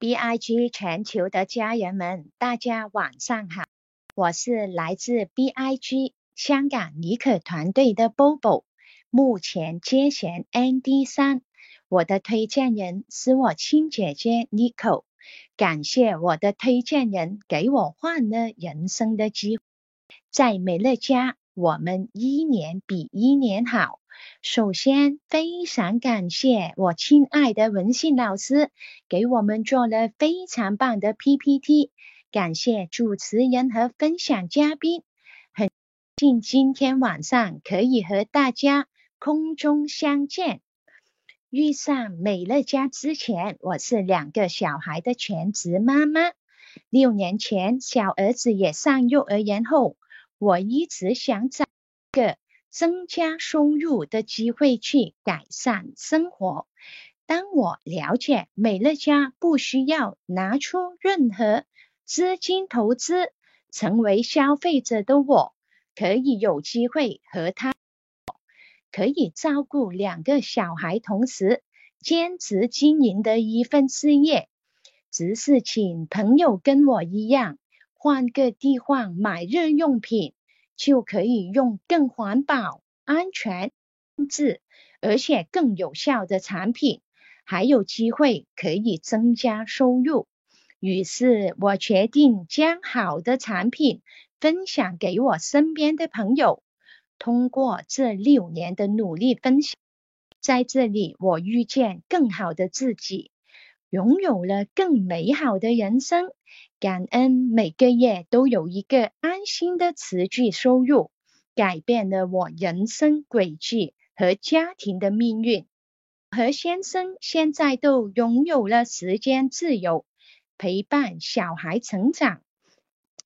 BIG 全球的家人们，大家晚上好，我是来自 BIG 香港尼可团队的 Bobo，目前接弦 ND 三，我的推荐人是我亲姐姐 Nico，感谢我的推荐人给我换了人生的机会，在美乐家，我们一年比一年好。首先，非常感谢我亲爱的文信老师给我们做了非常棒的 PPT。感谢主持人和分享嘉宾，很幸今天晚上可以和大家空中相见。遇上美乐家之前，我是两个小孩的全职妈妈。六年前，小儿子也上幼儿园后，我一直想找个。增加收入的机会去改善生活。当我了解美乐家不需要拿出任何资金投资，成为消费者的我，可以有机会和他可以照顾两个小孩，同时兼职经营的一份事业，只是请朋友跟我一样，换个地方买日用品。就可以用更环保、安全、质，而且更有效的产品，还有机会可以增加收入。于是我决定将好的产品分享给我身边的朋友。通过这六年的努力分享，在这里我遇见更好的自己。拥有了更美好的人生，感恩每个月都有一个安心的持续收入，改变了我人生轨迹和家庭的命运。和先生现在都拥有了时间自由，陪伴小孩成长。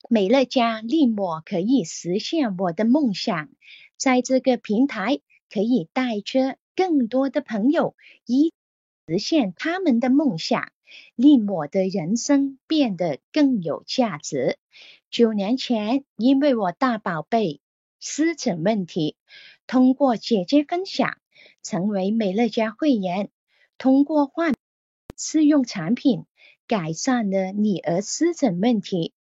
美乐家令我可以实现我的梦想，在这个平台可以带着更多的朋友一。实现他们的梦想，令我的人生变得更有价值。九年前，因为我大宝贝湿疹问题，通过姐姐分享，成为美乐家会员，通过换试用产品，改善了女儿湿疹问题，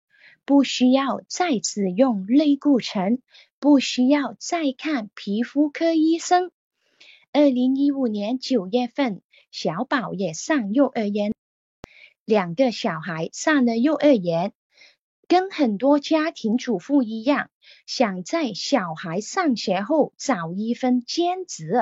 不需要再使用类固醇，不需要再看皮肤科医生。二零一五年九月份。小宝也上幼儿园，两个小孩上了幼儿园，跟很多家庭主妇一样，想在小孩上学后找一份兼职。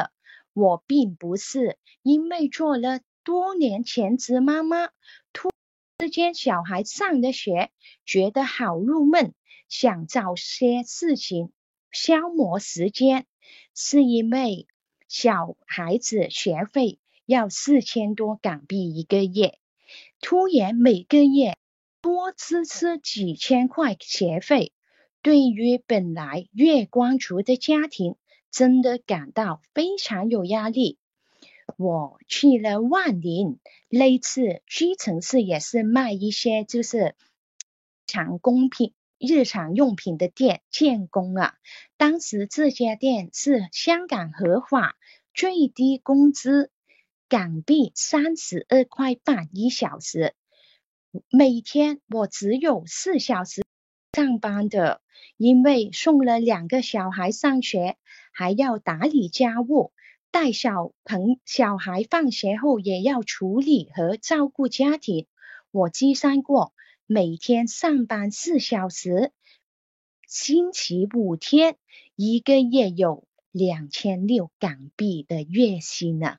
我并不是因为做了多年全职妈妈，突之间小孩上的学觉得好入闷，想找些事情消磨时间，是因为小孩子学费。要四千多港币一个月，突然每个月多支出几千块学费，对于本来月光族的家庭，真的感到非常有压力。我去了万宁，那次屈臣氏也是卖一些就是常工品、日常用品的店，建工啊。当时这家店是香港合法最低工资。港币三十二块半一小时，每天我只有四小时上班的，因为送了两个小孩上学，还要打理家务，带小朋小孩放学后也要处理和照顾家庭。我计算过，每天上班四小时，星期五天，一个月有两千六港币的月薪呢。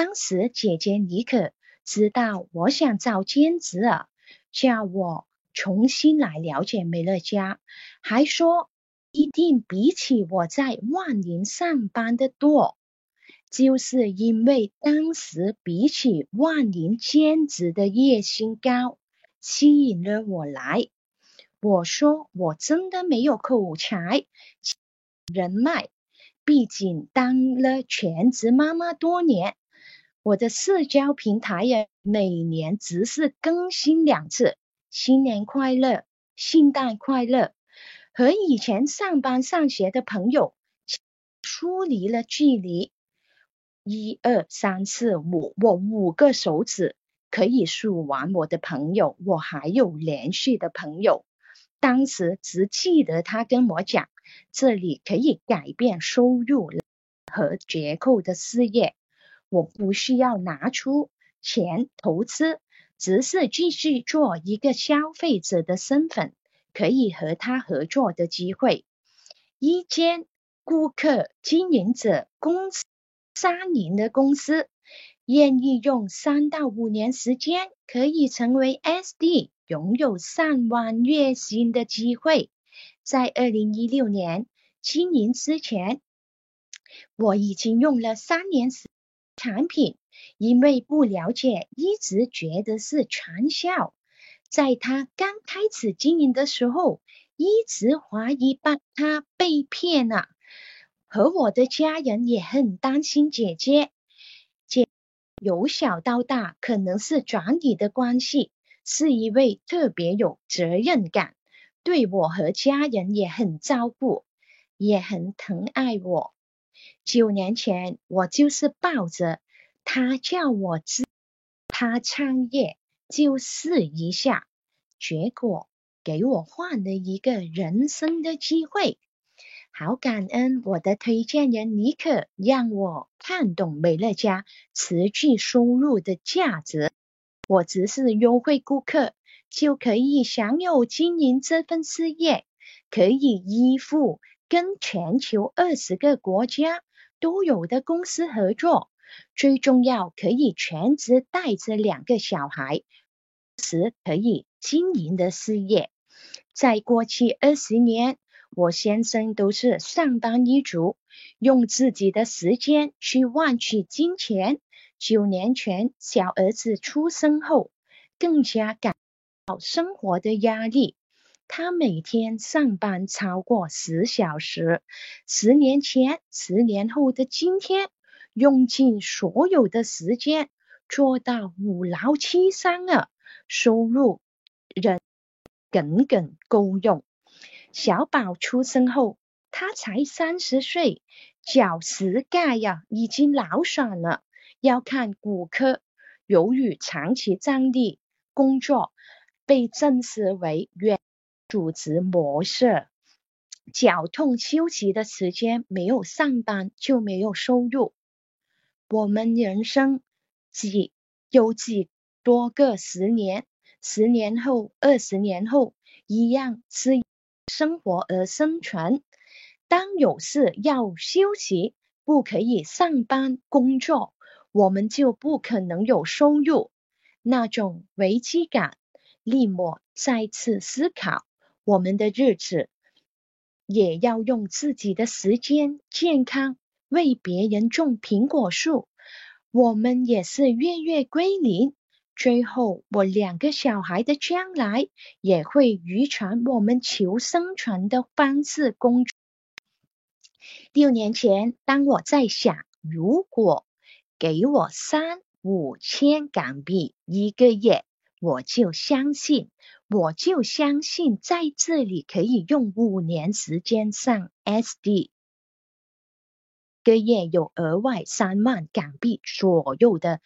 当时姐姐妮可知道我想找兼职啊，叫我重新来了解美乐家，还说一定比起我在万宁上班的多，就是因为当时比起万宁兼职的月薪高，吸引了我来。我说我真的没有口才、人脉，毕竟当了全职妈妈多年。我的社交平台呀，每年只是更新两次，新年快乐，圣诞快乐，和以前上班上学的朋友疏离了距离。一二三四五，我五个手指可以数完我的朋友，我还有连续的朋友。当时只记得他跟我讲，这里可以改变收入和结构的事业，我不需要拿出钱投资，只是继续做一个消费者的身份，可以和他合作的机会。一间顾客经营者公司三年的公司，愿意用三到五年时间，可以成为 SD。拥有上万月薪的机会，在二零一六年经营之前，我已经用了三年时产品，因为不了解，一直觉得是传销。在他刚开始经营的时候，一直怀疑把他被骗了，和我的家人也很担心姐姐。姐由小到大，可能是转移的关系。是一位特别有责任感，对我和家人也很照顾，也很疼爱我。九年前，我就是抱着他叫我知他创业就试一下，结果给我换了一个人生的机会。好感恩我的推荐人尼克，让我看懂美乐家持续收入的价值。我只是优惠顾客，就可以享有经营这份事业，可以依附跟全球二十个国家都有的公司合作。最重要，可以全职带着两个小孩，时可以经营的事业。在过去二十年，我先生都是上班一族，用自己的时间去换取金钱。九年前，小儿子出生后，更加感到生活的压力。他每天上班超过十小时。十年前，十年后的今天，用尽所有的时间做到五劳七伤了，收入仍耿耿够用。小宝出生后，他才三十岁，脚膝盖呀已经劳损了。要看骨科，由于长期站立工作，被证实为远组织模式。脚痛休息的时间没有上班就没有收入。我们人生几有几多个十年，十年后、二十年后，一样是生活而生存。当有事要休息，不可以上班工作。我们就不可能有收入，那种危机感令我再次思考：我们的日子也要用自己的时间健康为别人种苹果树。我们也是月月归零，最后我两个小孩的将来也会遗传我们求生存的方式工作。六年前，当我在想，如果给我三五千港币一个月，我就相信，我就相信在这里可以用五年时间上 SD，个月有额外三万港币左右的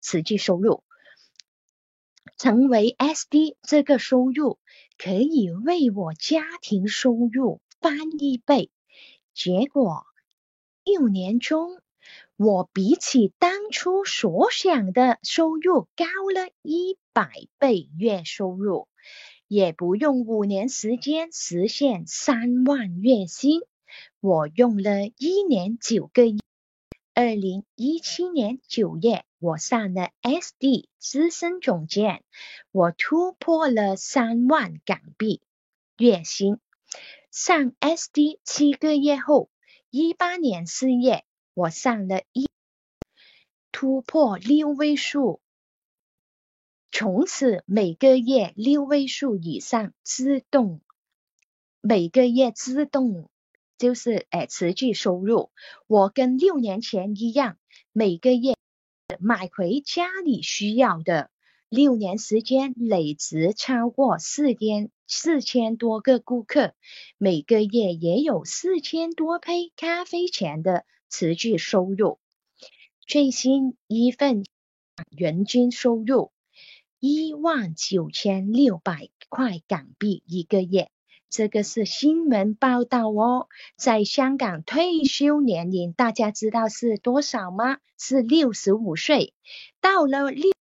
实际收入。成为 SD 这个收入可以为我家庭收入翻一倍。结果六年中。我比起当初所想的收入高了一百倍月收入，也不用五年时间实现三万月薪，我用了一年九个月。二零一七年九月，我上了 SD 资深总监，我突破了三万港币月薪。上 SD 七个月后，一八年四月。我上了一突破六位数，从此每个月六位数以上自动，每个月自动就是诶持续收入。我跟六年前一样，每个月买回家里需要的。六年时间累值超过四千四千多个顾客，每个月也有四千多杯咖啡钱的。持续收入，最新一份人均收入一万九千六百块港币一个月。这个是新闻报道哦，在香港退休年龄，大家知道是多少吗？是六十五岁。到了六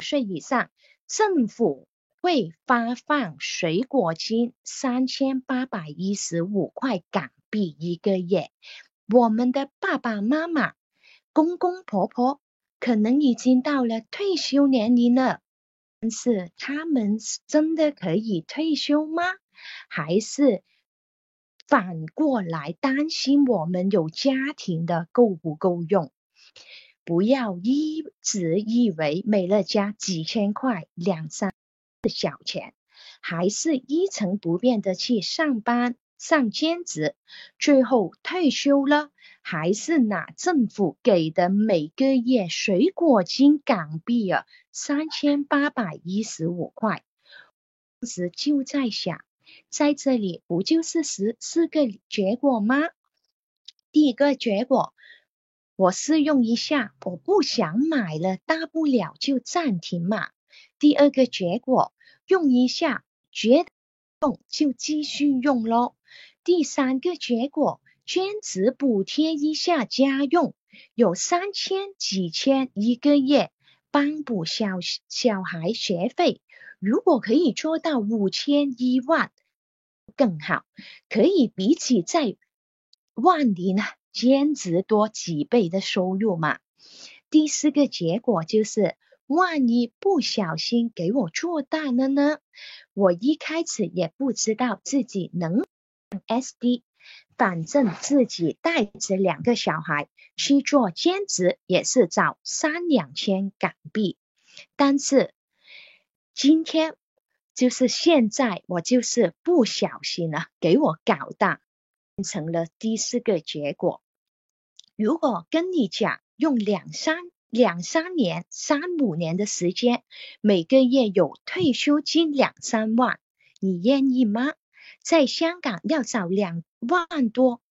十岁以上，政府会发放水果金三千八百一十五块港币一个月。我们的爸爸妈妈、公公婆婆可能已经到了退休年龄了，但是他们真的可以退休吗？还是反过来担心我们有家庭的够不够用？不要一直以为美乐家几千块两三的小钱，还是一成不变的去上班上兼职，最后退休了，还是拿政府给的每个月水果金港币啊三千八百一十五块，当时就在想。在这里不就是十四个结果吗？第一个结果，我试用一下，我不想买了，大不了就暂停嘛。第二个结果，用一下，觉得用就继续用咯。第三个结果，兼职补贴一下家用，有三千几千一个月，帮补小小孩学费。如果可以做到五千一万。更好，可以比起在万里呢兼职多几倍的收入嘛。第四个结果就是，万一不小心给我做大了呢？我一开始也不知道自己能 SD，反正自己带着两个小孩去做兼职也是找三两千港币，但是今天。就是现在，我就是不小心了，给我搞大，变成了第四个结果。如果跟你讲用两三两三年、三五年的时间，每个月有退休金两三万，你愿意吗？在香港要找两万多。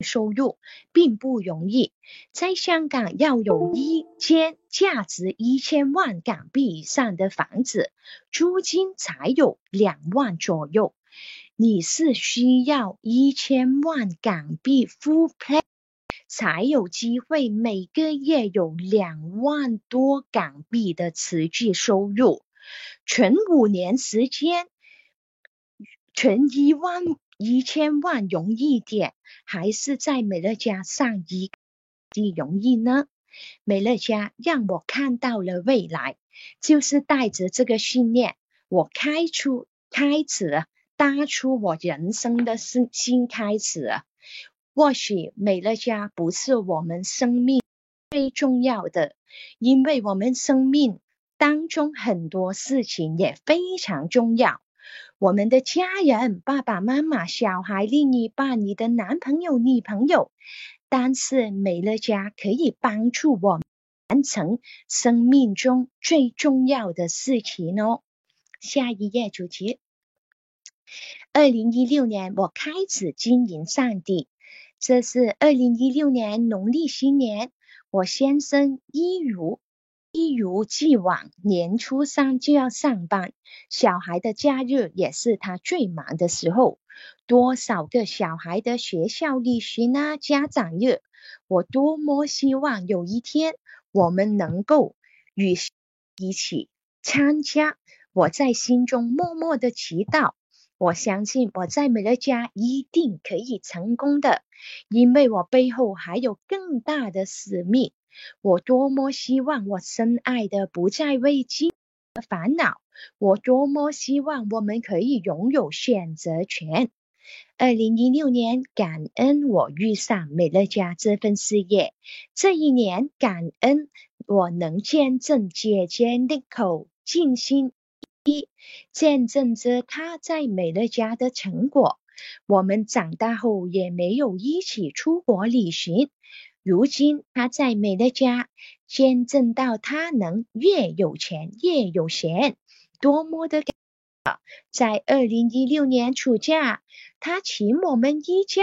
收入并不容易，在香港要有一间价值一千万港币以上的房子，租金才有两万左右。你是需要一千万港币 full pay 才有机会每个月有两万多港币的持续收入，存五年时间，存一万。一千万容易点，还是在美乐家上一的容易呢？美乐家让我看到了未来，就是带着这个信念，我开出开始搭出我人生的新新开始。或许美乐家不是我们生命最重要的，因为我们生命当中很多事情也非常重要。我们的家人，爸爸妈妈、小孩、另一半、你的男朋友、女朋友，但是美乐家可以帮助我完成生命中最重要的事情哦。下一页主题，二零一六年我开始经营上帝，这是二零一六年农历新年，我先生一如。一如既往，年初三就要上班，小孩的假日也是他最忙的时候。多少个小孩的学校旅行啊，家长日，我多么希望有一天我们能够与一起参加。我在心中默默的祈祷，我相信我在美乐家一定可以成功的，因为我背后还有更大的使命。我多么希望我深爱的不再为金烦恼，我多么希望我们可以拥有选择权。二零一六年，感恩我遇上美乐家这份事业。这一年，感恩我能见证姐姐 n i c o 尽心一见证着她在美乐家的成果。我们长大后也没有一起出国旅行。如今他在美乐家见证到他能越有钱越有闲，多么的感在二零一六年暑假，他请我们一家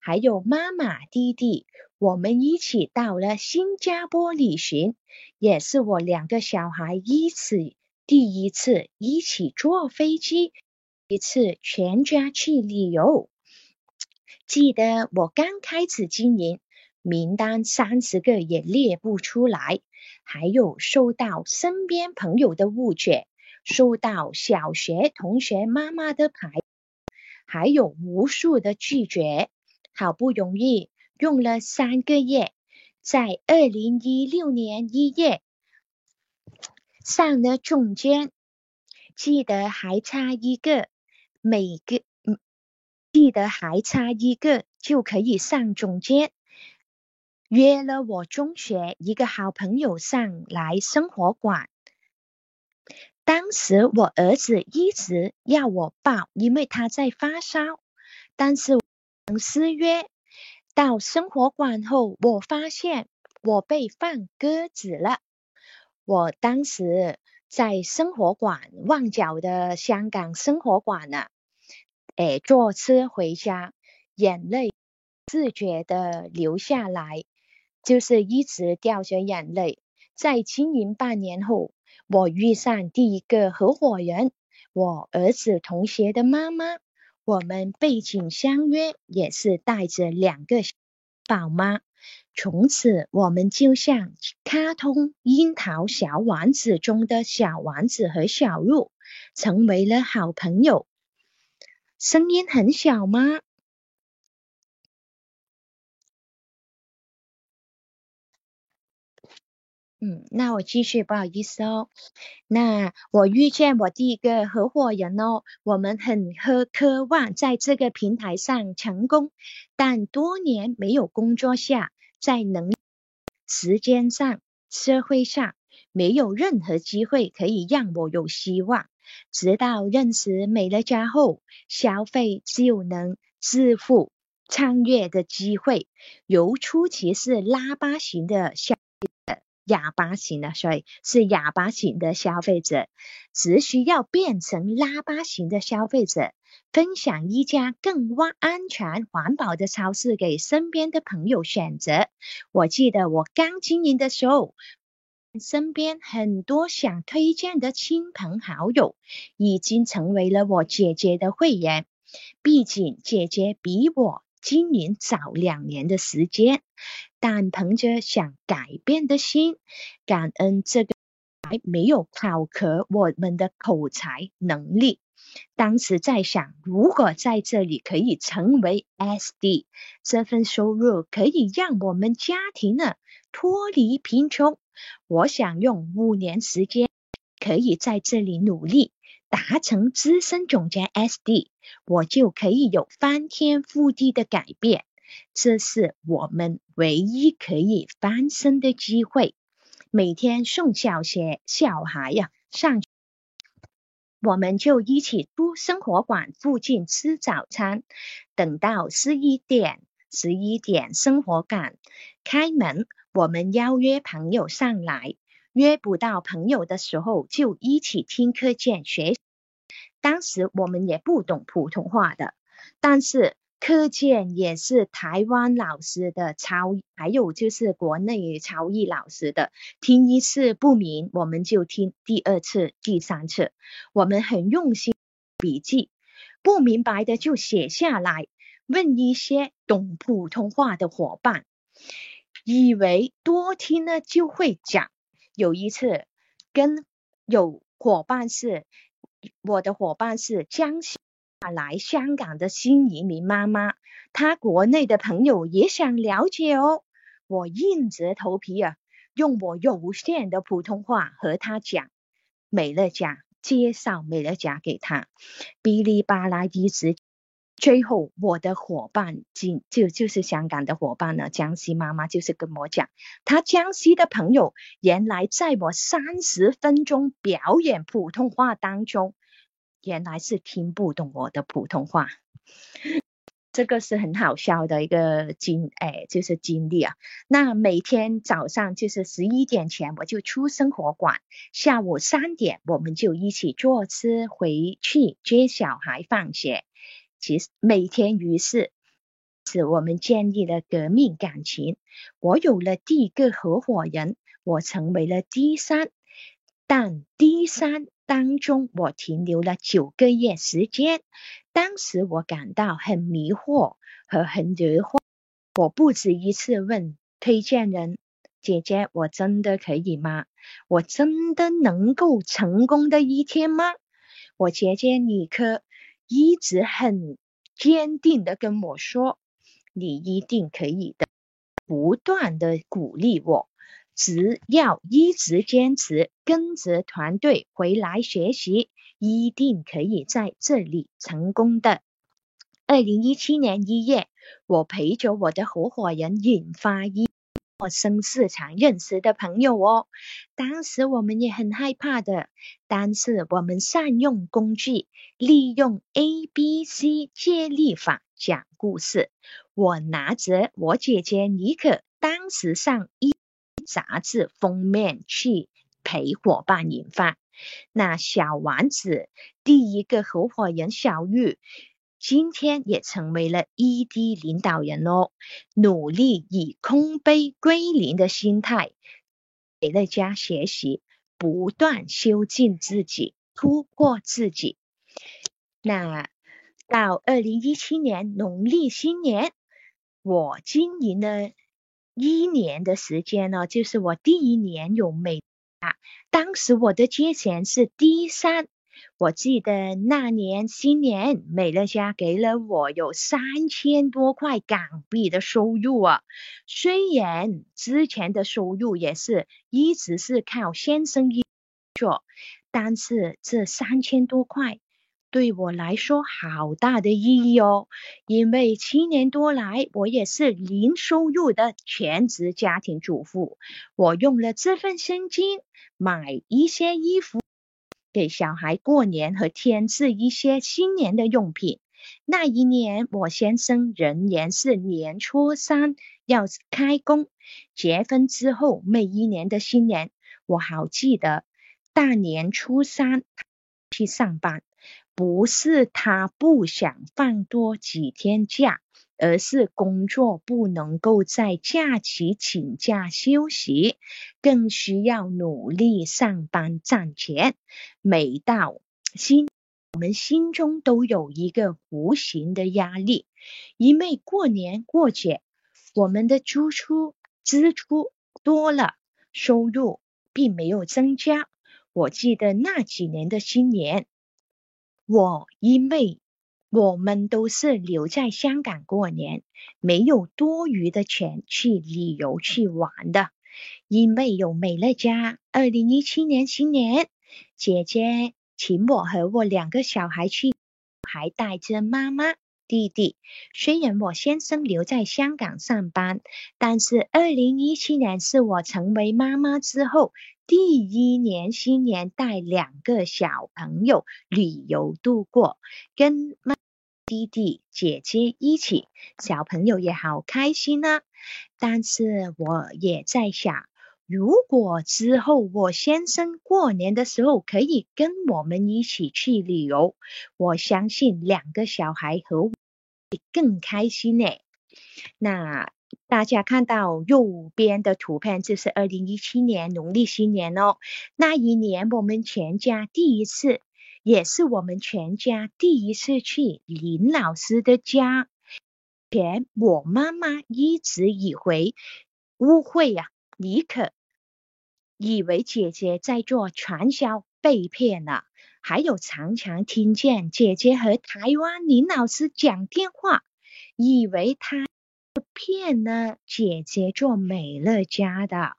还有妈妈弟弟，我们一起到了新加坡旅行，也是我两个小孩一起第一次一起坐飞机，一次全家去旅游。记得我刚开始经营，名单三十个也列不出来，还有受到身边朋友的误解，收到小学同学妈妈的牌，还有无数的拒绝。好不容易用了三个月，在二零一六年一月上了中间，记得还差一个，每个。记得还差一个就可以上中间，约了我中学一个好朋友上来生活馆。当时我儿子一直要我抱，因为他在发烧，但是失约。到生活馆后，我发现我被放鸽子了。我当时在生活馆旺角的香港生活馆呢。哎，坐车回家，眼泪自觉的流下来，就是一直掉着眼泪。在经营半年后，我遇上第一个合伙人，我儿子同学的妈妈。我们背井相约，也是带着两个宝妈。从此，我们就像卡通《樱桃小丸子》中的小丸子和小鹿，成为了好朋友。声音很小吗？嗯，那我继续，不好意思哦。那我遇见我第一个合伙人哦，我们很渴渴望在这个平台上成功，但多年没有工作下，在能时间上、社会上没有任何机会可以让我有希望。直到认识美乐家后，消费就能致富、创业的机会，由初期是拉巴型的消哑巴型的，所以是哑巴型的消费者，只需要变成拉巴型的消费者，分享一家更安全、环保的超市给身边的朋友选择。我记得我刚经营的时候。身边很多想推荐的亲朋好友已经成为了我姐姐的会员，毕竟姐姐比我今年早两年的时间，但凭着想改变的心，感恩这个还没有考核我们的口才能力。当时在想，如果在这里可以成为 SD，这份收入可以让我们家庭呢脱离贫穷。我想用五年时间，可以在这里努力达成资深总监 SD，我就可以有翻天覆地的改变。这是我们唯一可以翻身的机会。每天送小学小孩呀上，我们就一起出生活馆附近吃早餐，等到十一点，十一点生活馆开门。我们邀约朋友上来，约不到朋友的时候就一起听课件学。当时我们也不懂普通话的，但是课件也是台湾老师的超，还有就是国内超译老师的。听一次不明，我们就听第二次、第三次。我们很用心笔记，不明白的就写下来，问一些懂普通话的伙伴。以为多听了就会讲。有一次跟有伙伴是我的伙伴是江西来香港的新移民妈妈，她国内的朋友也想了解哦。我硬着头皮啊，用我有限的普通话和她讲美乐家，介绍美乐家给她，哔哩吧啦一直。最后，我的伙伴，就就就是香港的伙伴呢，江西妈妈就是跟我讲，她江西的朋友原来在我三十分钟表演普通话当中，原来是听不懂我的普通话，这个是很好笑的一个经，哎，就是经历啊。那每天早上就是十一点前我就出生活馆，下午三点我们就一起坐车回去接小孩放学。其实每天于是，使我们建立了革命感情。我有了第一个合伙人，我成为了第三，但第三当中，我停留了九个月时间。当时我感到很迷惑和很疑惑。我不止一次问推荐人：“姐姐，我真的可以吗？我真的能够成功的一天吗？”我姐姐尼克一直很坚定的跟我说：“你一定可以的。”不断的鼓励我。只要一直坚持，跟着团队回来学习，一定可以在这里成功的。二零一七年一月，我陪着我的合伙人引发一陌生市场认识的朋友哦。当时我们也很害怕的，但是我们善用工具，利用 A B C 接力法讲故事。我拿着我姐姐妮可当时上一。杂志封面去陪伙伴引发，那小丸子第一个合伙人小玉，今天也成为了 ED 领导人哦，努力以空杯归零的心态给大家学习，不断修进自己，突破自己。那到二零一七年农历新年，我经营了。一年的时间呢，就是我第一年有美啊。当时我的节钱是第三，我记得那年新年，美乐家给了我有三千多块港币的收入啊。虽然之前的收入也是一直是靠先生一做，但是这三千多块。对我来说，好大的意义哦！因为七年多来，我也是零收入的全职家庭主妇。我用了这份现金买一些衣服，给小孩过年和添置一些新年的用品。那一年，我先生仍然是年初三要开工。结婚之后，每一年的新年，我好记得大年初三去上班。不是他不想放多几天假，而是工作不能够在假期请假休息，更需要努力上班赚钱。每到心，我们心中都有一个无形的压力，因为过年过节，我们的支出支出多了，收入并没有增加。我记得那几年的新年。我因为我们都是留在香港过年，没有多余的钱去旅游去玩的。因为有美乐家，二零一七年新年，姐姐请我和我两个小孩去，还带着妈妈。弟弟，虽然我先生留在香港上班，但是二零一七年是我成为妈妈之后第一年新年带两个小朋友旅游度过，跟妈弟弟姐姐一起，小朋友也好开心啊。但是我也在想。如果之后我先生过年的时候可以跟我们一起去旅游，我相信两个小孩和我更开心呢。那大家看到右边的图片，就是二零一七年农历新年哦。那一年我们全家第一次，也是我们全家第一次去林老师的家。前我妈妈一直以为误会呀，你可。以为姐姐在做传销被骗了，还有常常听见姐姐和台湾林老师讲电话，以为他骗了姐姐做美乐家的。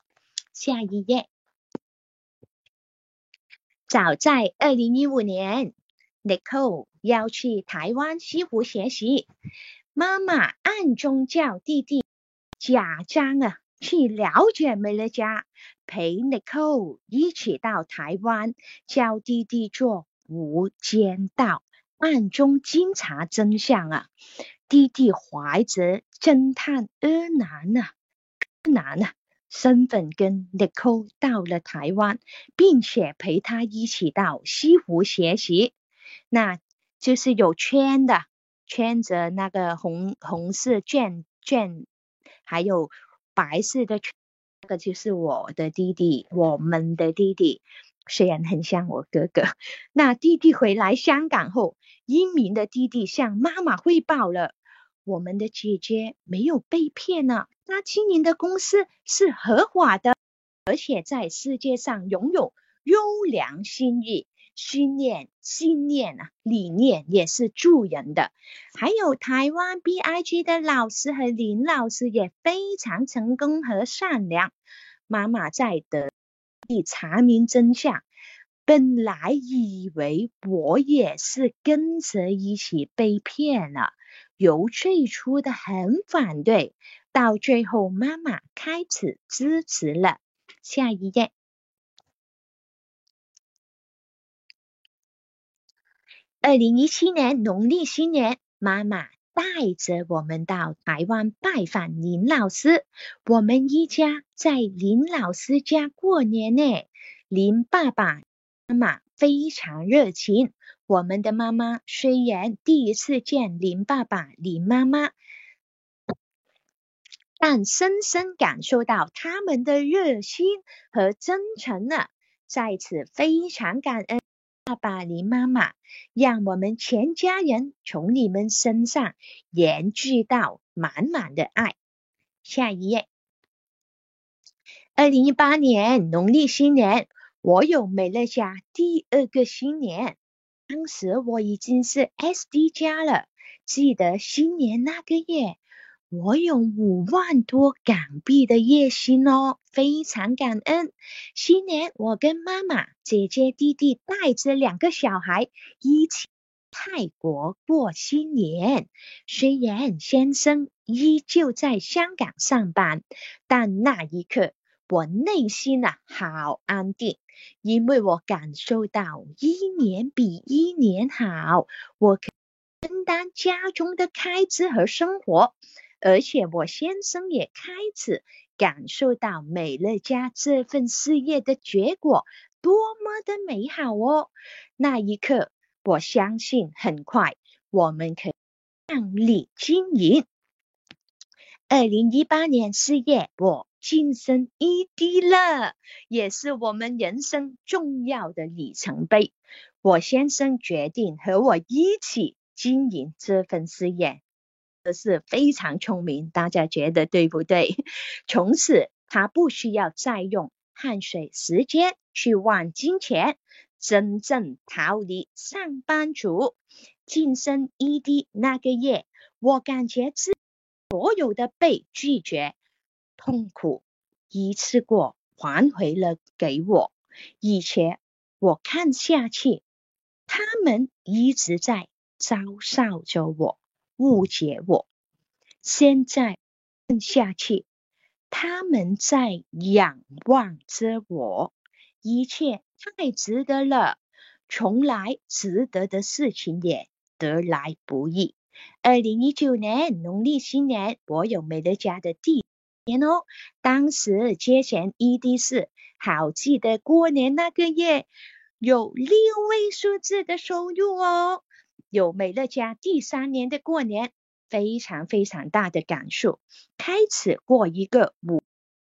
下一页，早在二零一五年，Nicole 要去台湾西湖学习，妈妈暗中叫弟弟假装啊去了解美乐家。陪 Nicole 一起到台湾，教弟弟做无间道，暗中侦查真相啊！弟弟怀着侦探柯南啊，柯南啊身份跟 Nicole 到了台湾，并且陪他一起到西湖学习，那就是有圈的，圈着那个红红色卷卷，还有白色的圈。这个就是我的弟弟，我们的弟弟。虽然很像我哥哥。那弟弟回来香港后，英明的弟弟向妈妈汇报了，我们的姐姐没有被骗呢，那经营的公司是合法的，而且在世界上拥有优良信誉。训练信念啊，理念也是助人的。还有台湾 B I G 的老师和林老师也非常成功和善良。妈妈在得以查明真相，本来以为我也是跟着一起被骗了，由最初的很反对，到最后妈妈开始支持了。下一页。二零一七年农历新年，妈妈带着我们到台湾拜访林老师。我们一家在林老师家过年呢。林爸爸妈妈非常热情。我们的妈妈虽然第一次见林爸爸、林妈妈，但深深感受到他们的热心和真诚呢。在此非常感恩。爸爸、林妈妈，让我们全家人从你们身上延续到满满的爱。下一页，二零一八年农历新年，我有美乐家第二个新年。当时我已经是 SD 加了，记得新年那个月。我有五万多港币的月薪哦，非常感恩。新年我跟妈妈、姐姐、弟弟带着两个小孩一起泰国过新年。虽然先生依旧在香港上班，但那一刻我内心啊好安定，因为我感受到一年比一年好，我可以分担家中的开支和生活。而且我先生也开始感受到美乐家这份事业的结果多么的美好哦！那一刻，我相信很快我们可以量力经营。二零一八年四月，我晋升 ED 了，也是我们人生重要的里程碑。我先生决定和我一起经营这份事业。这是非常聪明，大家觉得对不对？从此他不需要再用汗水、时间去换金钱，真正逃离上班族，晋升 ED 那个月，我感觉自所有的被拒绝、痛苦一次过还回了给我，以前我看下去，他们一直在嘲笑着我。误解我，现在看下去，他们在仰望着我，一切太值得了。从来值得的事情也得来不易。二零一九年农历新年，我有美乐家的地年哦。当时接钱 ED 是好记得过年那个月有六位数字的收入哦。有美乐家第三年的过年，非常非常大的感受，开始过一个五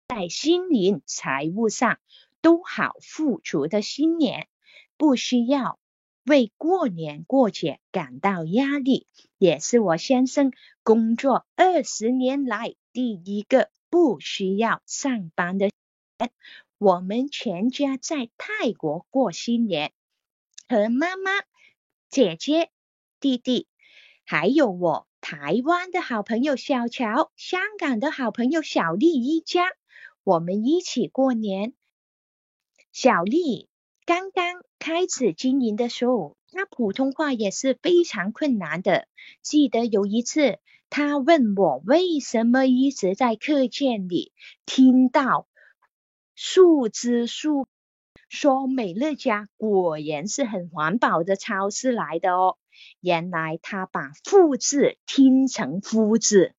在心灵、财务上都好富足的新年，不需要为过年过节感到压力，也是我先生工作二十年来第一个不需要上班的。我们全家在泰国过新年，和妈妈、姐姐。弟弟，还有我台湾的好朋友小乔，香港的好朋友小丽一家，我们一起过年。小丽刚刚开始经营的时候，她普通话也是非常困难的。记得有一次，他问我为什么一直在课件里听到数字数，说美乐家果然是很环保的超市来的哦。原来他把复制听成夫字。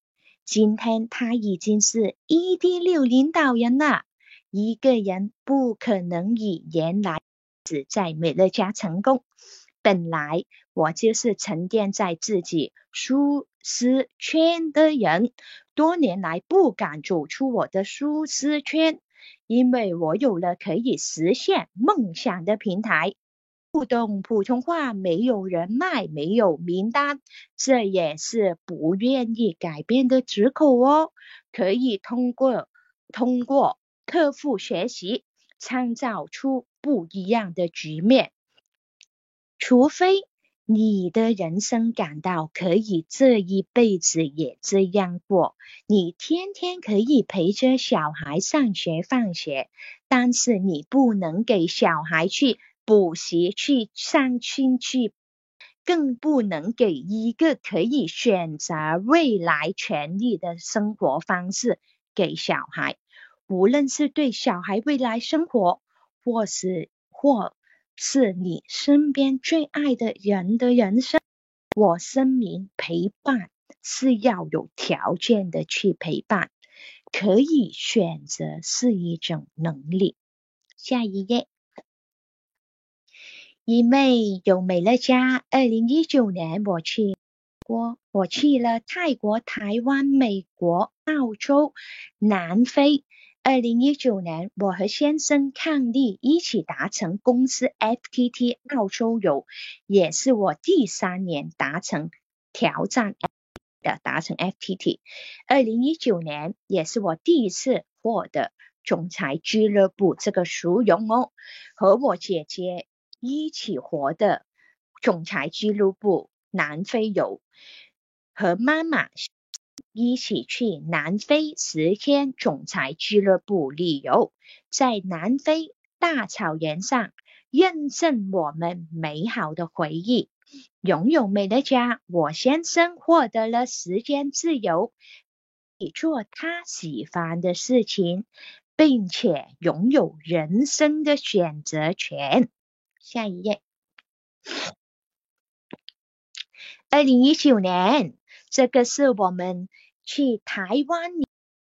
今天他已经是 ED 六领导人了。一个人不可能以原来只在美乐家成功。本来我就是沉淀在自己舒适圈的人，多年来不敢走出我的舒适圈，因为我有了可以实现梦想的平台。不懂普通话，没有人脉，没有名单，这也是不愿意改变的借口哦。可以通过通过客户学习，创造出不一样的局面。除非你的人生感到可以这一辈子也这样过，你天天可以陪着小孩上学放学，但是你不能给小孩去。补习去上兴趣，更不能给一个可以选择未来权利的生活方式给小孩。无论是对小孩未来生活，或是或是你身边最爱的人的人生，我声明：陪伴是要有条件的去陪伴，可以选择是一种能力。下一页。因为有美乐家，二零一九年我去过，我去了泰国、台湾、美国、澳洲、南非。二零一九年，我和先生伉俪一起达成公司 FTT 澳洲游，也是我第三年达成挑战的达成 FTT。二零一九年也是我第一次获得总裁俱乐部这个殊荣哦，和我姐姐。一起活的总裁俱乐部南非游，和妈妈一起去南非十天总裁俱乐部旅游，在南非大草原上认证我们美好的回忆。拥有美的家，我先生获得了时间自由，以做他喜欢的事情，并且拥有人生的选择权。下一页，二零一九年，这个是我们去台湾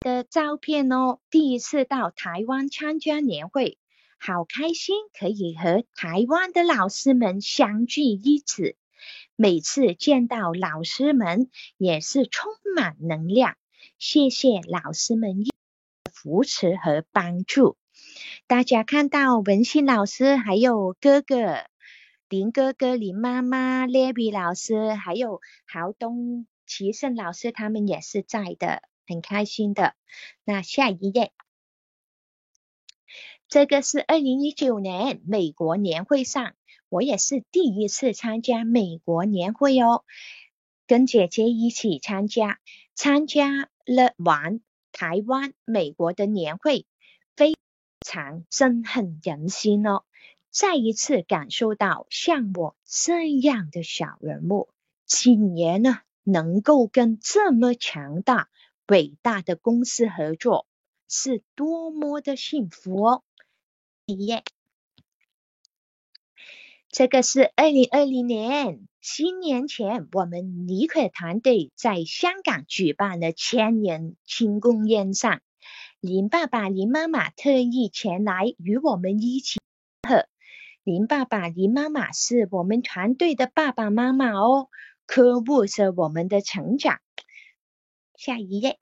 的照片哦。第一次到台湾参加年会，好开心，可以和台湾的老师们相聚一次。每次见到老师们，也是充满能量。谢谢老师们扶持和帮助。大家看到文心老师，还有哥哥林哥哥、林妈妈、列比老师，还有豪东、齐胜老师，他们也是在的，很开心的。那下一页，这个是二零一九年美国年会上，我也是第一次参加美国年会哦，跟姐姐一起参加，参加了完台湾、美国的年会，非。常震撼人心哦！再一次感受到像我这样的小人物，几年呢能够跟这么强大、伟大的公司合作，是多么的幸福哦！耶，这个是二零二零年新年前，我们尼克团队在香港举办的千人庆功宴上。林爸爸、林妈妈特意前来与我们一起喝。林爸爸、林妈妈是我们团队的爸爸妈妈哦，呵护着我们的成长。下一页。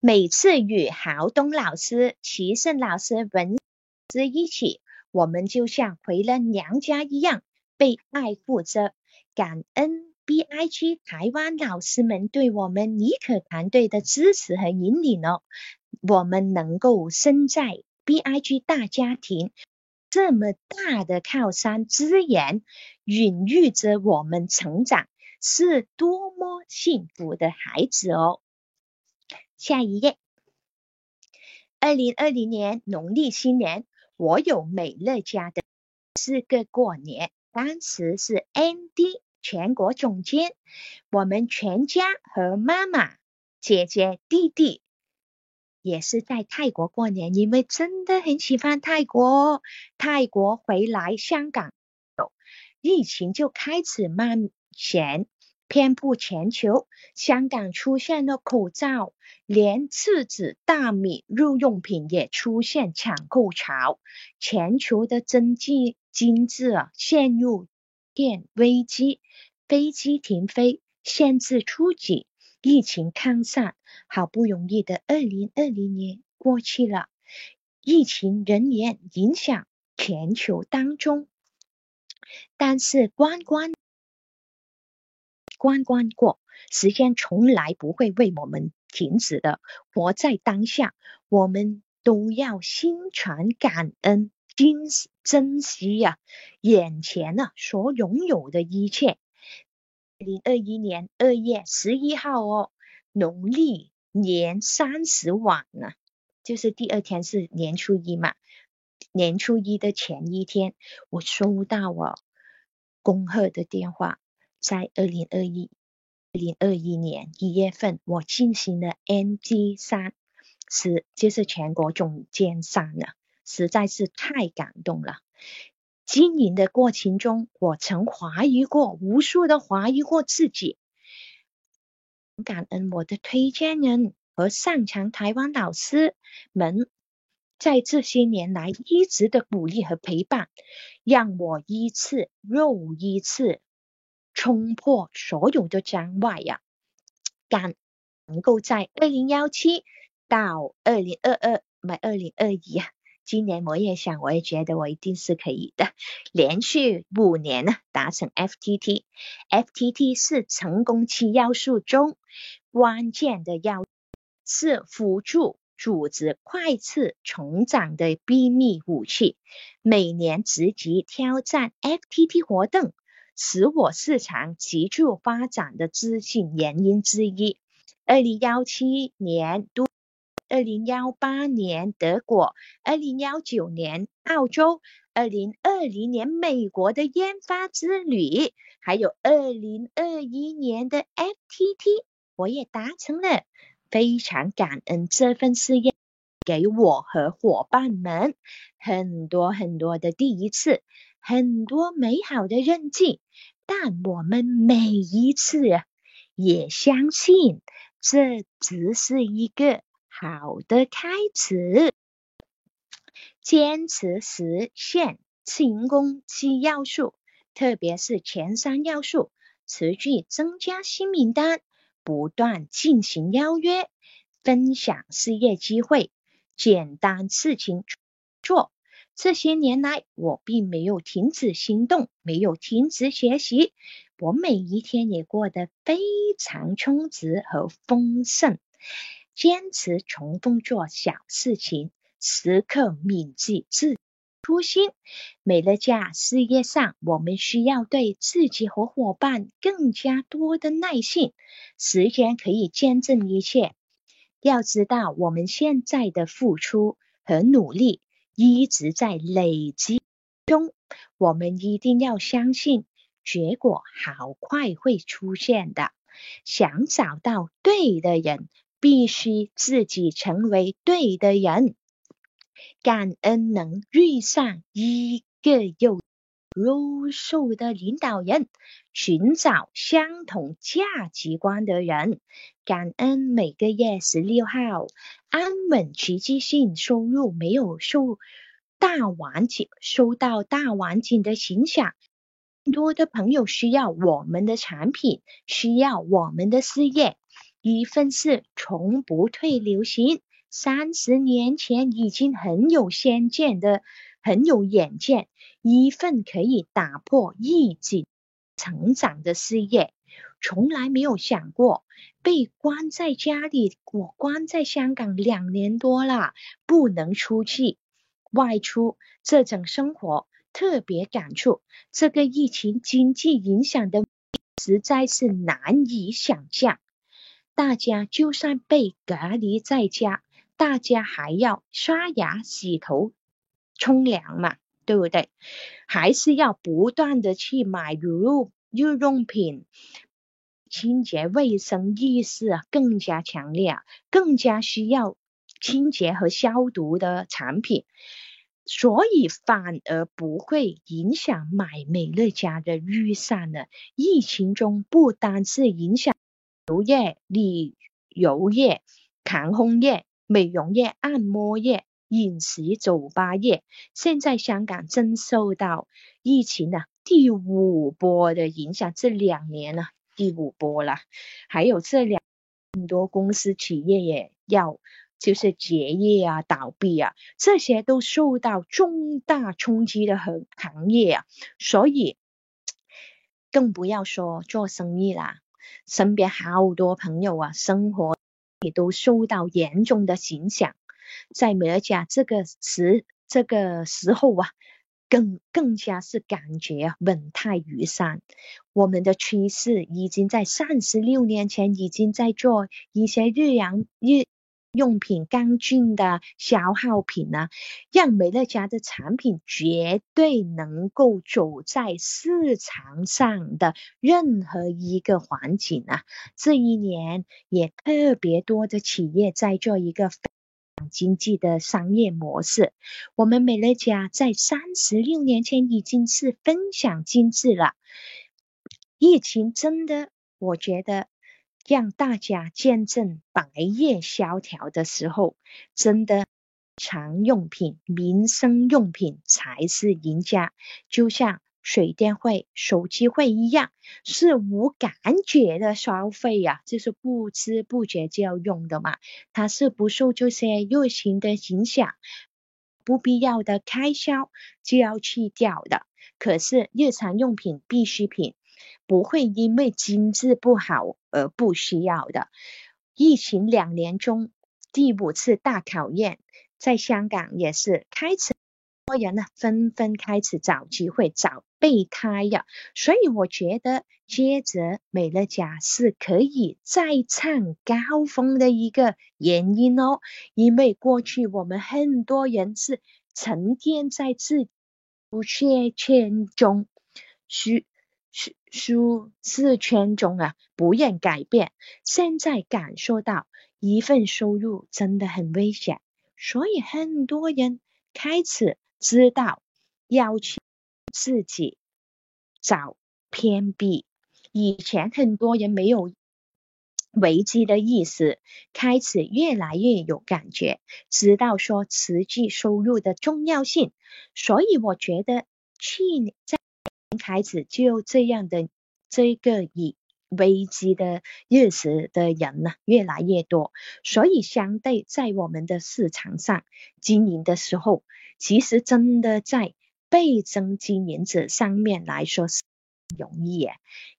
每次与豪东老师、齐胜老师、文师一起，我们就像回了娘家一样，被爱护着，感恩。B I G 台湾老师们对我们尼可团队的支持和引领哦，我们能够身在 B I G 大家庭，这么大的靠山资源，孕育着我们成长，是多么幸福的孩子哦！下一页，二零二零年农历新年，我有美乐家的四个过年，当时是 N D。全国总监，我们全家和妈妈、姐姐、弟弟也是在泰国过年，因为真的很喜欢泰国。泰国回来香港，疫情就开始蔓延，遍布全球。香港出现了口罩，连厕纸、大米、日用品也出现抢购潮，全球的经济经济啊陷入电危机。飞机停飞，限制出境，疫情抗散，好不容易的二零二零年过去了，疫情仍然影响全球当中，但是关关关关过，时间从来不会为我们停止的。活在当下，我们都要心存感恩，珍珍惜呀眼前呢所拥有的一切。二零二一年二月十一号哦，农历年三十晚呢，就是第二天是年初一嘛。年初一的前一天，我收到我恭贺的电话，在二零二一二零二一年一月份，我进行了 NG 三，是就是全国总监三了，实在是太感动了。经营的过程中，我曾怀疑过，无数的怀疑过自己。感恩我的推荐人和擅长台湾老师们，在这些年来一直的鼓励和陪伴，让我一次又一次冲破所有的障碍呀！感能够在二零幺七到二零二二，买二零二一啊。今年我也想，我也觉得我一定是可以的。连续五年呢，达成 FTT，FTT 是成功期要素中关键的要，是辅助组织快速成长的秘密武器。每年积极挑战 FTT 活动，使我市场急速发展的资讯原因之一。二零幺七年都。二零幺八年德国，二零幺九年澳洲，二零二零年美国的研发之旅，还有二零二一年的 FTT，我也达成了。非常感恩这份事业给我和伙伴们很多很多的第一次，很多美好的认知。但我们每一次也相信，这只是一个。好的开始，坚持实现成功七要素，特别是前三要素，持续增加新名单，不断进行邀约，分享事业机会，简单事情做。这些年来，我并没有停止行动，没有停止学习，我每一天也过得非常充实和丰盛。坚持重复做小事情，时刻铭记自初心。美乐家事业上，我们需要对自己和伙伴更加多的耐心。时间可以见证一切。要知道，我们现在的付出和努力一直在累积中。我们一定要相信，结果好快会出现的。想找到对的人。必须自己成为对的人，感恩能遇上一个有优秀的领导人，寻找相同价值观的人，感恩每个月十六号安稳奇迹性收入没有受大环境受到大环境的影响，多的朋友需要我们的产品，需要我们的事业。一份是从不退流行，三十年前已经很有先见的、很有远见，一份可以打破逆境成长的事业，从来没有想过被关在家里。我关在香港两年多了，不能出去外出，这种生活特别感触。这个疫情经济影响的实在是难以想象。大家就算被隔离在家，大家还要刷牙、洗头、冲凉嘛，对不对？还是要不断的去买日日用品，清洁卫生意识啊更加强烈，更加需要清洁和消毒的产品，所以反而不会影响买美乐家的预算呢。疫情中不单是影响。旅游业、旅游业、航空业、美容业、按摩业、饮食酒吧业，现在香港正受到疫情的第五波的影响。这两年呢，第五波了，还有这两很多公司企业也要就是结业啊、倒闭啊，这些都受到重大冲击的行行业啊，所以更不要说做生意啦。身边好多朋友啊，生活也都受到严重的影响。在美乐家这个时这个时候啊。更更加是感觉稳态如山，我们的趋势已经在三十六年前已经在做一些日阳日用品、刚劲的消耗品呢，让美乐家的产品绝对能够走在市场上的任何一个环境啊！这一年也特别多的企业在做一个。经济的商业模式，我们美乐家在三十六年前已经是分享经济了。疫情真的，我觉得让大家见证百业萧条的时候，真的常用品、民生用品才是赢家。就像。水电费、手机费一样，是无感觉的消费呀，就是不知不觉就要用的嘛。它是不受这些热情的影响，不必要的开销就要去掉的。可是日常用品、必需品不会因为经济不好而不需要的。疫情两年中第五次大考验，在香港也是开始。多人呢纷纷开始找机会找备胎呀，所以我觉得接着美乐家是可以再创高峰的一个原因哦。因为过去我们很多人是沉淀在自不确圈中，需舒舒适圈中啊，不愿改变。现在感受到一份收入真的很危险，所以很多人开始。知道要去自己找偏僻，以前很多人没有危机的意识，开始越来越有感觉，知道说实际收入的重要性。所以我觉得去年在开始就这样的这个以危机的日子的人呢越来越多，所以相对在我们的市场上经营的时候。其实真的在倍增经营者上面来说是容易。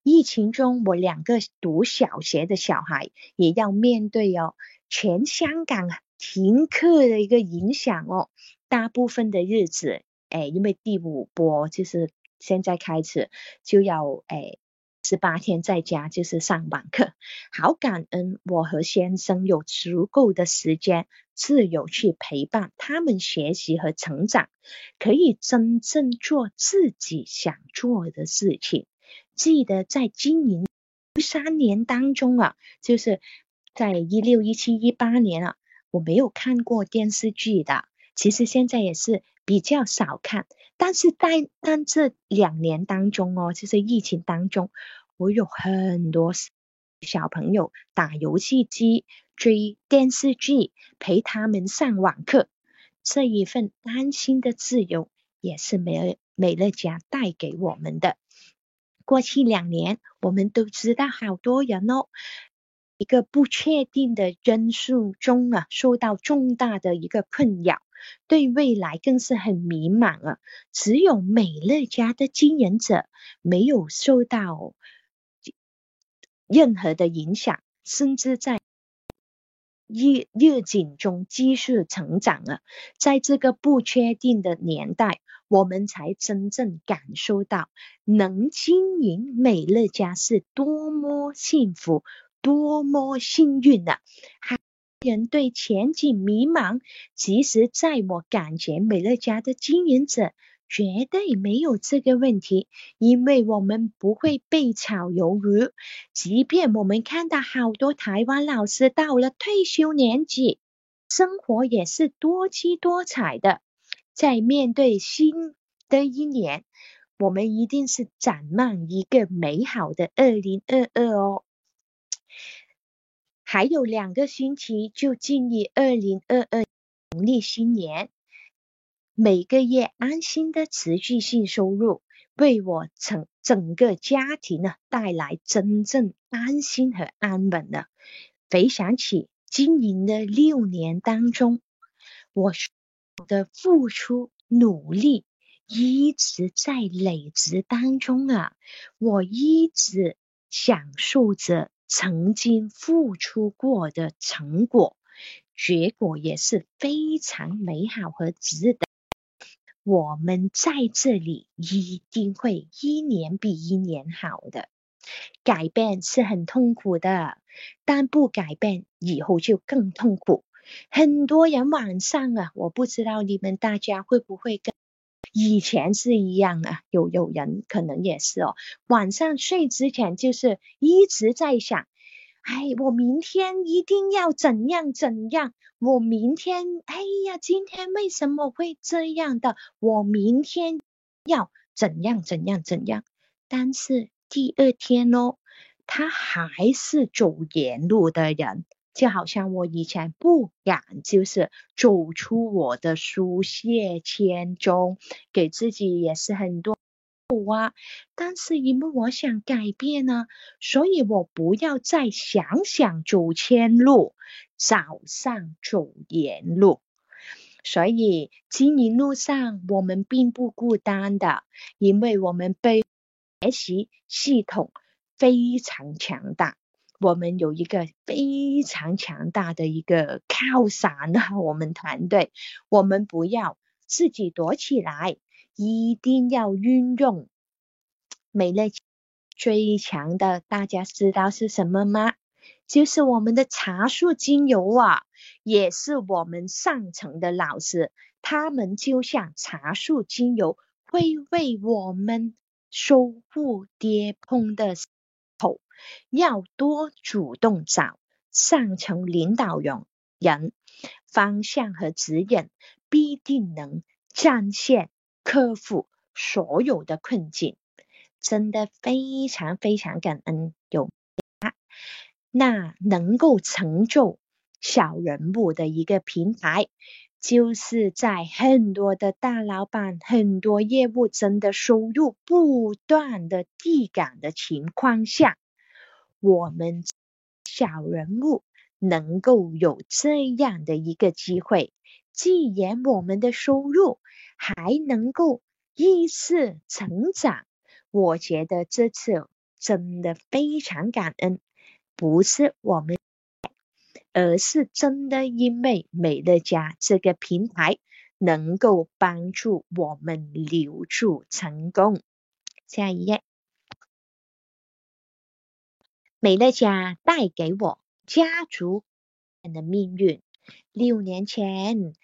疫情中，我两个读小学的小孩也要面对哦，全香港停课的一个影响哦。大部分的日子，哎，因为第五波就是现在开始就要诶。十八天在家就是上网课，好感恩我和先生有足够的时间自由去陪伴他们学习和成长，可以真正做自己想做的事情。记得在经营三年当中啊，就是在一六、一七、一八年啊，我没有看过电视剧的，其实现在也是比较少看。但是在但这两年当中哦，就是疫情当中。我有很多小朋友打游戏机、追电视剧，陪他们上网课，这一份安心的自由也是美美乐家带给我们的。过去两年，我们都知道好多人哦，一个不确定的因素中啊，受到重大的一个困扰，对未来更是很迷茫啊。只有美乐家的经营者没有受到。任何的影响，甚至在日日景中继续成长了。在这个不确定的年代，我们才真正感受到能经营美乐家是多么幸福、多么幸运啊！人对前景迷茫，其实在我感觉美乐家的经营者。绝对没有这个问题，因为我们不会被炒鱿鱼。即便我们看到好多台湾老师到了退休年纪，生活也是多姿多彩的。在面对新的一年，我们一定是展望一个美好的二零二二哦。还有两个星期就进入二零二二农历新年。每个月安心的持续性收入，为我整整个家庭呢带来真正安心和安稳的。回想起经营的六年当中，我的付出努力一直在累积当中啊，我一直享受着曾经付出过的成果，结果也是非常美好和值得。我们在这里一定会一年比一年好的。改变是很痛苦的，但不改变以后就更痛苦。很多人晚上啊，我不知道你们大家会不会跟以前是一样啊？有有人可能也是哦，晚上睡之前就是一直在想，哎，我明天一定要怎样怎样，我明天，哎呀，今天为什么会这样的？我明天要怎样怎样怎样？但是。第二天哦，他还是走原路的人，就好像我以前不敢，就是走出我的舒适圈中，给自己也是很多苦啊。但是因为我想改变呢，所以我不要再想想走前路，早上走原路。所以经营路上，我们并不孤单的，因为我们被。学习系统非常强大，我们有一个非常强大的一个靠山呢。我们团队，我们不要自己躲起来，一定要运用美乐最强的。大家知道是什么吗？就是我们的茶树精油啊，也是我们上层的老师，他们就像茶树精油，会为我们。收复跌碰的，要多主动找上层领导人人方向和指引，必定能战线克服所有的困境。真的非常非常感恩有他，那能够成就小人物的一个平台。就是在很多的大老板、很多业务真的收入不断的递减的情况下，我们小人物能够有这样的一个机会，既然我们的收入还能够一次成长，我觉得这次真的非常感恩，不是我们。而是真的，因为美乐家这个平台能够帮助我们留住成功。下一页，美乐家带给我家族的命运。六年前，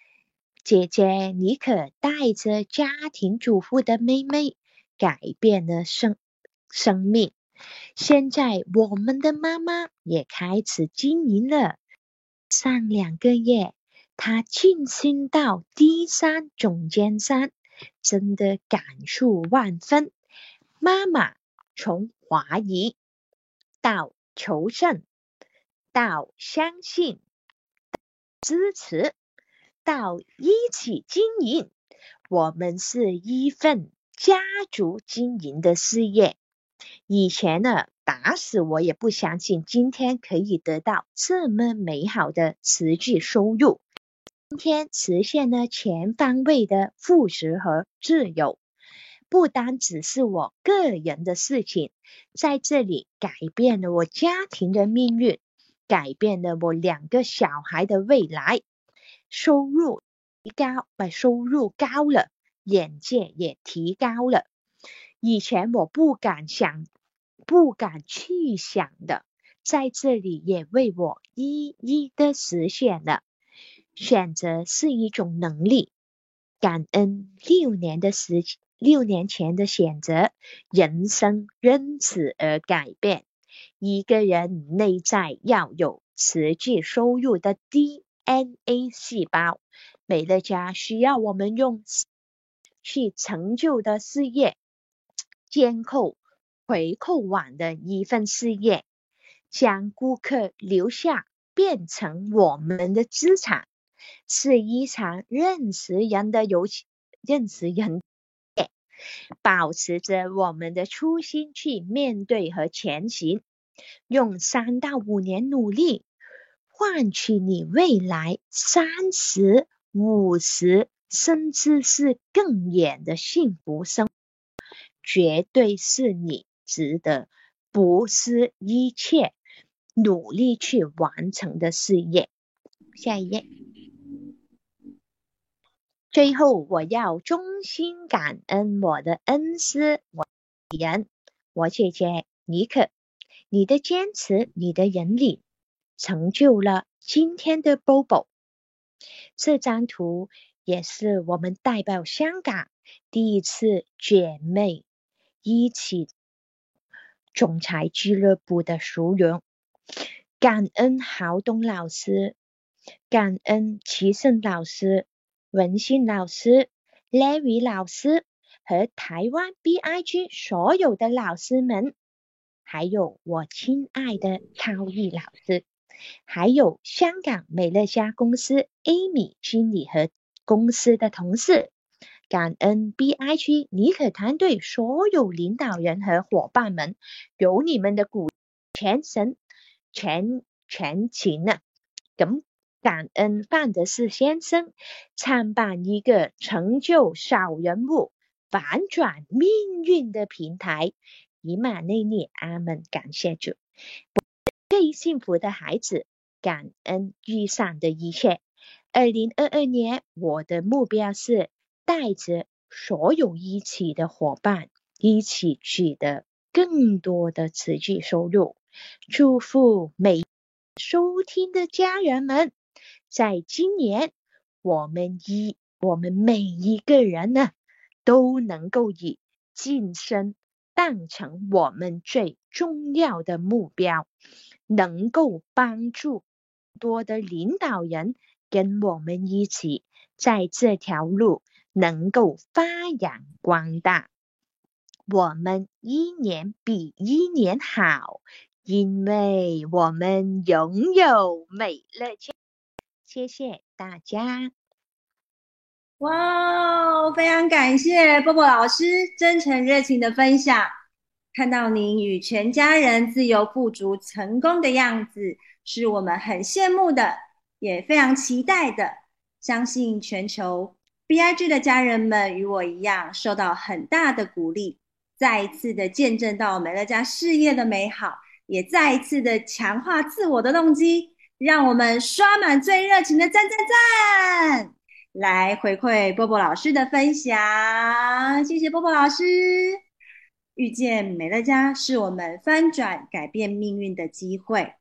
姐姐妮可带着家庭主妇的妹妹改变了生生命。现在，我们的妈妈也开始经营了。上两个月，她晋升到第三总监山，真的感触万分。妈妈从怀疑到求胜，到相信、支持，到一起经营，我们是一份家族经营的事业。以前呢？打死我也不相信今天可以得到这么美好的实际收入。今天实现了全方位的富足和自由，不单只是我个人的事情，在这里改变了我家庭的命运，改变了我两个小孩的未来。收入提高，把收入高了，眼界也提高了。以前我不敢想。不敢去想的，在这里也为我一一的实现了。选择是一种能力，感恩六年的时，六年前的选择，人生因此而改变。一个人内在要有持续收入的 DNA 细胞，美乐家需要我们用去成就的事业，监控。回扣网的一份事业，将顾客留下变成我们的资产，是一场认识人的游戏，认识人，保持着我们的初心去面对和前行，用三到五年努力，换取你未来三十五十，甚至是更远的幸福生，绝对是你值得不失一切努力去完成的事业。下一页。最后，我要衷心感恩我的恩师，我人，我姐姐尼克，你的坚持，你的引领，成就了今天的 Bobo。这张图也是我们代表香港第一次姐妹一起总裁俱乐部的殊荣。感恩郝东老师，感恩齐胜老师。文信老师、Larry 老师和台湾 BIG 所有的老师们，还有我亲爱的超毅老师，还有香港美乐家公司 Amy 经理和公司的同事，感恩 BIG 尼可团队所有领导人和伙伴们，有你们的鼓，全神全全勤啊！咁。感恩范德士先生创办一个成就小人物、反转命运的平台。以马内利，阿门！感谢主，最幸福的孩子，感恩遇上的一切。二零二二年，我的目标是带着所有一起的伙伴，一起取得更多的持续收入。祝福每收听的家人们。在今年，我们一我们每一个人呢，都能够以晋升当成我们最重要的目标，能够帮助多的领导人跟我们一起，在这条路能够发扬光大。我们一年比一年好，因为我们拥有美乐家。谢谢大家！哇，非常感谢波波老师真诚热情的分享。看到您与全家人自由富足成功的样子，是我们很羡慕的，也非常期待的。相信全球 BIG 的家人们与我一样，受到很大的鼓励，再一次的见证到美乐家事业的美好，也再一次的强化自我的动机。让我们刷满最热情的赞赞赞，来回馈波波老师的分享。谢谢波波老师。遇见美乐家是我们翻转改变命运的机会，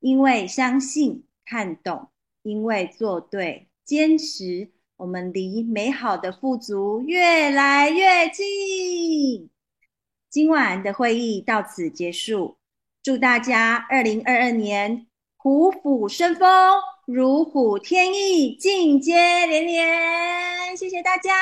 因为相信、看懂，因为做对、坚持，我们离美好的富足越来越近。今晚的会议到此结束，祝大家二零二二年。虎虎生风，如虎添翼，进阶连连。谢谢大家。